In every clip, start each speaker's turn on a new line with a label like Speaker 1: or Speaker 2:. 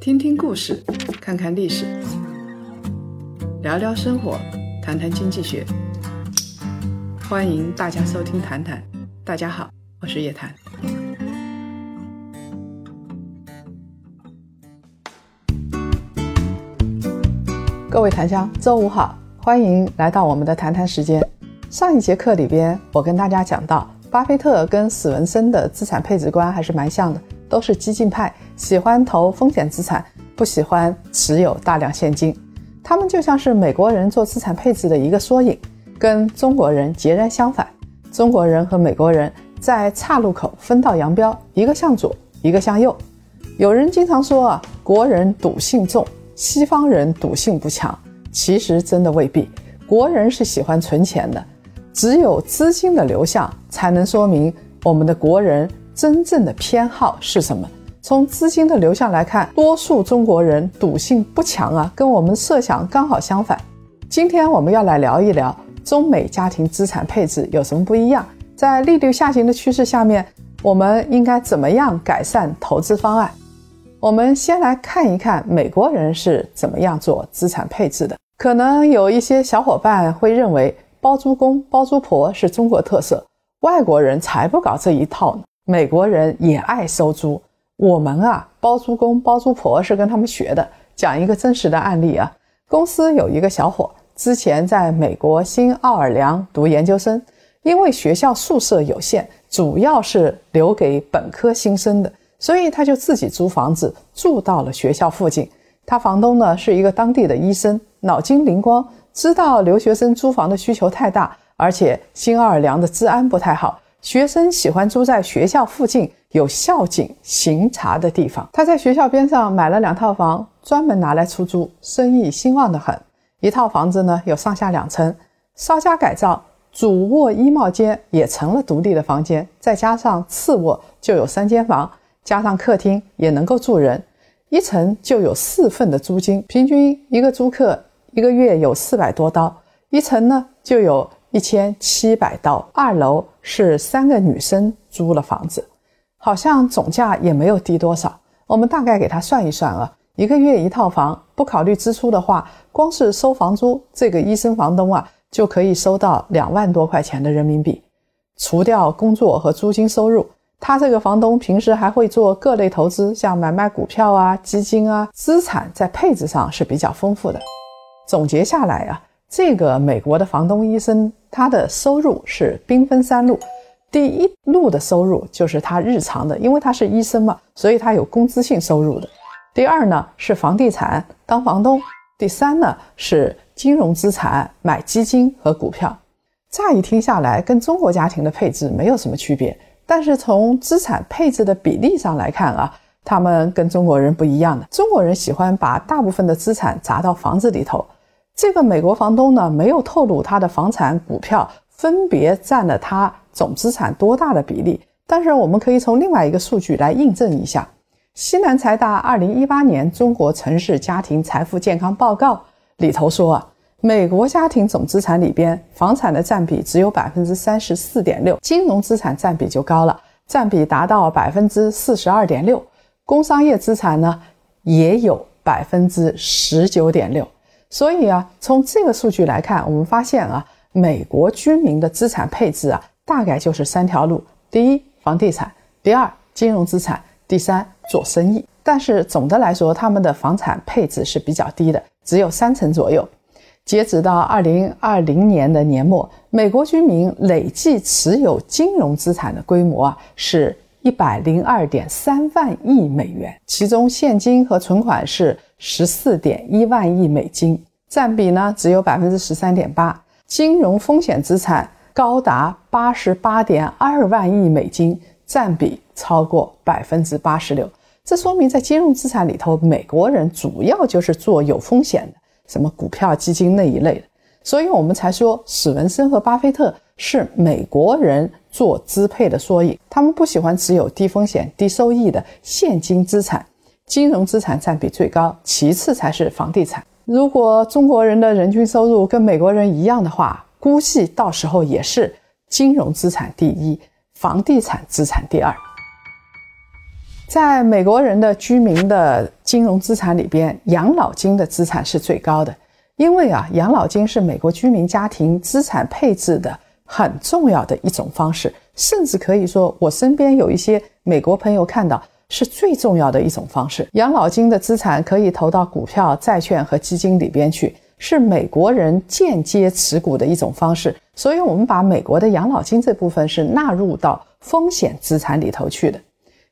Speaker 1: 听听故事，看看历史，聊聊生活，谈谈经济学。欢迎大家收听《谈谈》，大家好，我是叶檀。各位檀香，周五好，欢迎来到我们的谈谈时间。上一节课里边，我跟大家讲到，巴菲特跟史文森的资产配置观还是蛮像的，都是激进派，喜欢投风险资产，不喜欢持有大量现金。他们就像是美国人做资产配置的一个缩影，跟中国人截然相反。中国人和美国人在岔路口分道扬镳，一个向左，一个向右。有人经常说啊，国人赌性重，西方人赌性不强。其实真的未必，国人是喜欢存钱的。只有资金的流向，才能说明我们的国人真正的偏好是什么。从资金的流向来看，多数中国人赌性不强啊，跟我们设想刚好相反。今天我们要来聊一聊中美家庭资产配置有什么不一样，在利率下行的趋势下面，我们应该怎么样改善投资方案？我们先来看一看美国人是怎么样做资产配置的。可能有一些小伙伴会认为。包租公包租婆是中国特色，外国人才不搞这一套呢。美国人也爱收租，我们啊，包租公包租婆是跟他们学的。讲一个真实的案例啊，公司有一个小伙，之前在美国新奥尔良读研究生，因为学校宿舍有限，主要是留给本科新生的，所以他就自己租房子住到了学校附近。他房东呢是一个当地的医生，脑筋灵光。知道留学生租房的需求太大，而且新奥尔良的治安不太好，学生喜欢住在学校附近有校警巡查的地方。他在学校边上买了两套房，专门拿来出租，生意兴旺得很。一套房子呢有上下两层，稍加改造，主卧衣帽间也成了独立的房间，再加上次卧就有三间房，加上客厅也能够住人，一层就有四份的租金，平均一个租客。一个月有四百多刀，一层呢就有一千七百刀。二楼是三个女生租了房子，好像总价也没有低多少。我们大概给他算一算啊，一个月一套房，不考虑支出的话，光是收房租，这个医生房东啊就可以收到两万多块钱的人民币。除掉工作和租金收入，他这个房东平时还会做各类投资，像买卖股票啊、基金啊，资产在配置上是比较丰富的。总结下来啊，这个美国的房东医生，他的收入是兵分三路。第一路的收入就是他日常的，因为他是医生嘛，所以他有工资性收入的。第二呢是房地产当房东，第三呢是金融资产买基金和股票。乍一听下来，跟中国家庭的配置没有什么区别，但是从资产配置的比例上来看啊。他们跟中国人不一样的，中国人喜欢把大部分的资产砸到房子里头。这个美国房东呢，没有透露他的房产、股票分别占了他总资产多大的比例。但是我们可以从另外一个数据来印证一下。西南财大二零一八年中国城市家庭财富健康报告里头说啊，美国家庭总资产里边，房产的占比只有百分之三十四点六，金融资产占比就高了，占比达到百分之四十二点六。工商业资产呢，也有百分之十九点六，所以啊，从这个数据来看，我们发现啊，美国居民的资产配置啊，大概就是三条路：第一，房地产；第二，金融资产；第三，做生意。但是总的来说，他们的房产配置是比较低的，只有三成左右。截止到二零二零年的年末，美国居民累计持有金融资产的规模啊是。一百零二点三万亿美元，其中现金和存款是十四点一万亿美金，占比呢只有百分之十三点八。金融风险资产高达八十八点二万亿美金，占比超过百分之八十六。这说明在金融资产里头，美国人主要就是做有风险的，什么股票、基金那一类的。所以我们才说史文森和巴菲特是美国人。做支配的缩影，他们不喜欢持有低风险、低收益的现金资产，金融资产占比最高，其次才是房地产。如果中国人的人均收入跟美国人一样的话，估计到时候也是金融资产第一，房地产资产第二。在美国人的居民的金融资产里边，养老金的资产是最高的，因为啊，养老金是美国居民家庭资产配置的很重要的一种方式，甚至可以说，我身边有一些美国朋友看到。是最重要的一种方式。养老金的资产可以投到股票、债券和基金里边去，是美国人间接持股的一种方式。所以，我们把美国的养老金这部分是纳入到风险资产里头去的。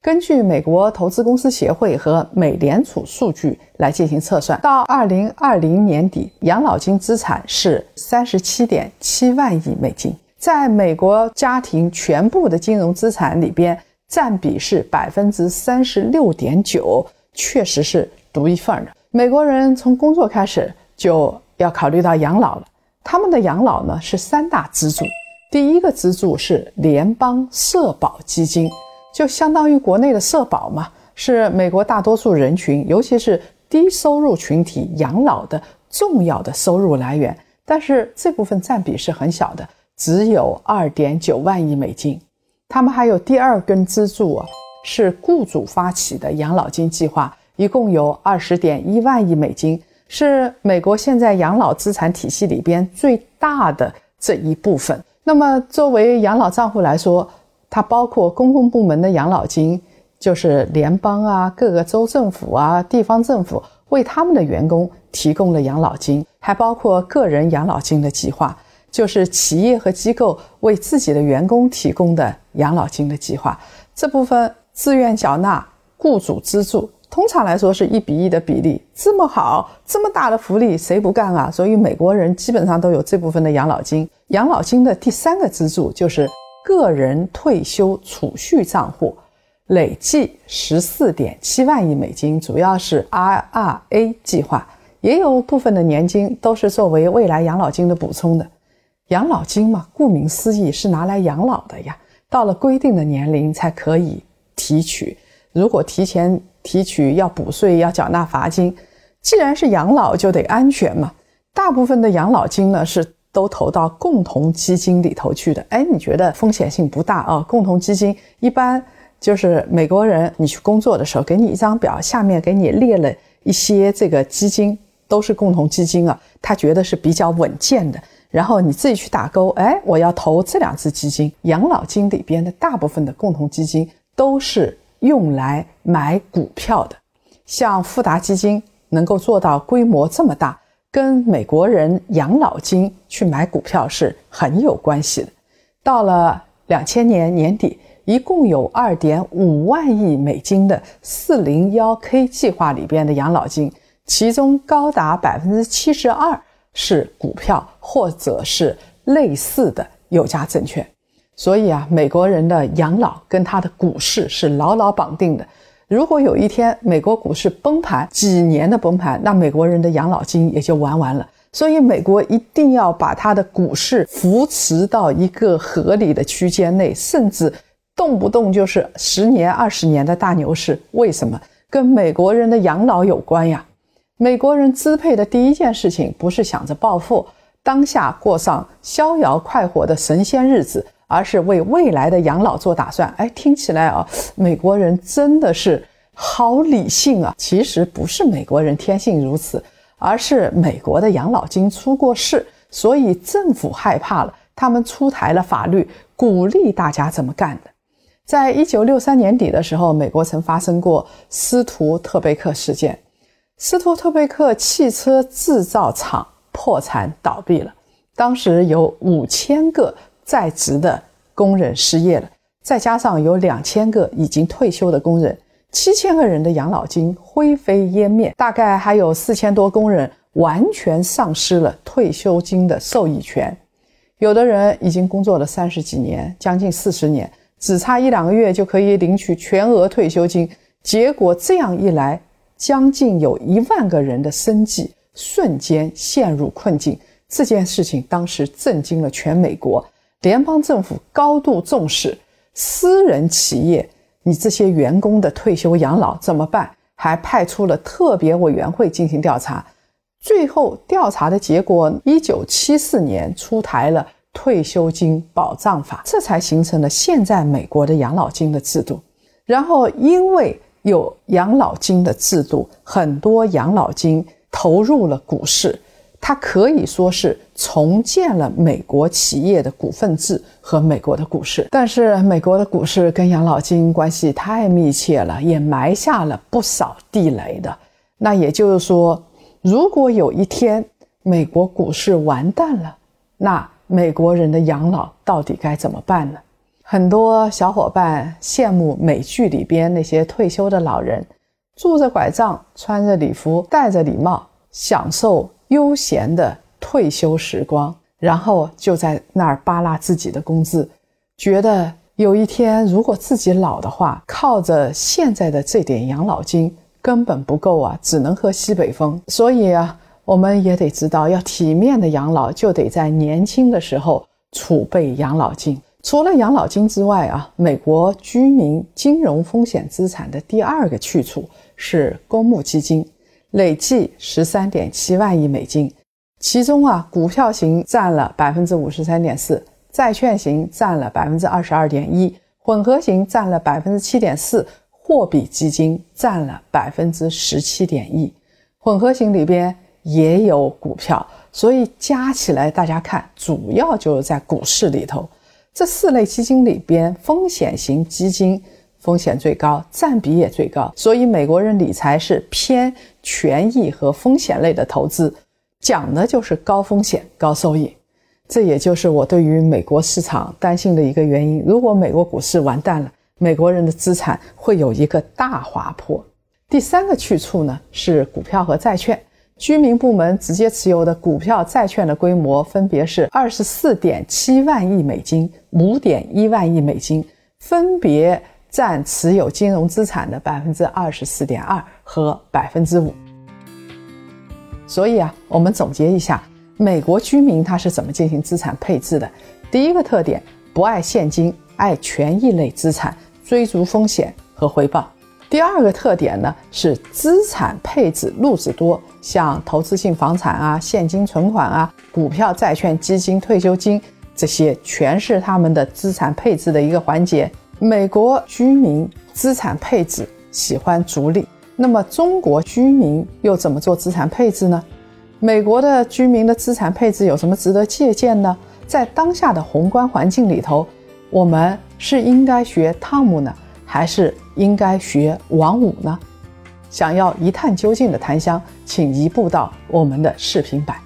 Speaker 1: 根据美国投资公司协会和美联储数据来进行测算，到二零二零年底，养老金资产是三十七点七万亿美金，在美国家庭全部的金融资产里边。占比是百分之三十六点九，确实是独一份的。美国人从工作开始就要考虑到养老了，他们的养老呢是三大支柱。第一个支柱是联邦社保基金，就相当于国内的社保嘛，是美国大多数人群，尤其是低收入群体养老的重要的收入来源。但是这部分占比是很小的，只有二点九万亿美金。他们还有第二根支柱啊，是雇主发起的养老金计划，一共有二十点一万亿美金，是美国现在养老资产体系里边最大的这一部分。那么，作为养老账户来说，它包括公共部门的养老金，就是联邦啊、各个州政府啊、地方政府为他们的员工提供了养老金，还包括个人养老金的计划。就是企业和机构为自己的员工提供的养老金的计划，这部分自愿缴纳，雇主资助，通常来说是一比一的比例。这么好，这么大的福利，谁不干啊？所以美国人基本上都有这部分的养老金。养老金的第三个支柱就是个人退休储蓄账户，累计十四点七万亿美金，主要是 IRA 计划，也有部分的年金都是作为未来养老金的补充的。养老金嘛，顾名思义是拿来养老的呀。到了规定的年龄才可以提取，如果提前提取要补税，要缴纳罚金。既然是养老，就得安全嘛。大部分的养老金呢是都投到共同基金里头去的。哎，你觉得风险性不大啊？共同基金一般就是美国人，你去工作的时候给你一张表，下面给你列了一些这个基金，都是共同基金啊，他觉得是比较稳健的。然后你自己去打勾，哎，我要投这两只基金。养老金里边的大部分的共同基金都是用来买股票的，像富达基金能够做到规模这么大，跟美国人养老金去买股票是很有关系的。到了两千年年底，一共有二点五万亿美金的四零幺 K 计划里边的养老金，其中高达百分之七十二。是股票或者是类似的有价证券，所以啊，美国人的养老跟他的股市是牢牢绑定的。如果有一天美国股市崩盘，几年的崩盘，那美国人的养老金也就玩完了。所以，美国一定要把它的股市扶持到一个合理的区间内，甚至动不动就是十年、二十年的大牛市。为什么？跟美国人的养老有关呀。美国人支配的第一件事情不是想着暴富，当下过上逍遥快活的神仙日子，而是为未来的养老做打算。哎，听起来啊，美国人真的是好理性啊！其实不是美国人天性如此，而是美国的养老金出过事，所以政府害怕了，他们出台了法律，鼓励大家这么干的。在一九六三年底的时候，美国曾发生过斯图特贝克事件。斯图特贝克汽车制造厂破产倒闭了，当时有五千个在职的工人失业了，再加上有两千个已经退休的工人，七千个人的养老金灰飞烟灭，大概还有四千多工人完全丧失了退休金的受益权。有的人已经工作了三十几年，将近四十年，只差一两个月就可以领取全额退休金，结果这样一来。将近有一万个人的生计瞬间陷入困境，这件事情当时震惊了全美国。联邦政府高度重视私人企业，你这些员工的退休养老怎么办？还派出了特别委员会进行调查。最后调查的结果，一九七四年出台了退休金保障法，这才形成了现在美国的养老金的制度。然后因为有养老金的制度，很多养老金投入了股市，它可以说是重建了美国企业的股份制和美国的股市。但是，美国的股市跟养老金关系太密切了，也埋下了不少地雷的。那也就是说，如果有一天美国股市完蛋了，那美国人的养老到底该怎么办呢？很多小伙伴羡慕美剧里边那些退休的老人，拄着拐杖，穿着礼服，戴着礼帽，享受悠闲的退休时光，然后就在那儿扒拉自己的工资，觉得有一天如果自己老的话，靠着现在的这点养老金根本不够啊，只能喝西北风。所以啊，我们也得知道，要体面的养老，就得在年轻的时候储备养老金。除了养老金之外啊，美国居民金融风险资产的第二个去处是公募基金，累计十三点七万亿美金，其中啊，股票型占了百分之五十三点四，债券型占了百分之二十二点一，混合型占了百分之七点四，货币基金占了百分之十七点一，混合型里边也有股票，所以加起来大家看，主要就是在股市里头。这四类基金里边，风险型基金风险最高，占比也最高，所以美国人理财是偏权益和风险类的投资，讲的就是高风险高收益。这也就是我对于美国市场担心的一个原因。如果美国股市完蛋了，美国人的资产会有一个大滑坡。第三个去处呢是股票和债券。居民部门直接持有的股票、债券的规模分别是二十四点七万亿美金、五点一万亿美金，分别占持有金融资产的百分之二十四点二和百分之五。所以啊，我们总结一下，美国居民他是怎么进行资产配置的？第一个特点，不爱现金，爱权益类资产，追逐风险和回报。第二个特点呢是资产配置路子多，像投资性房产啊、现金存款啊、股票、债券、基金、退休金，这些全是他们的资产配置的一个环节。美国居民资产配置喜欢逐利，那么中国居民又怎么做资产配置呢？美国的居民的资产配置有什么值得借鉴呢？在当下的宏观环境里头，我们是应该学汤姆呢？还是应该学王五呢？想要一探究竟的檀香，请移步到我们的视频版。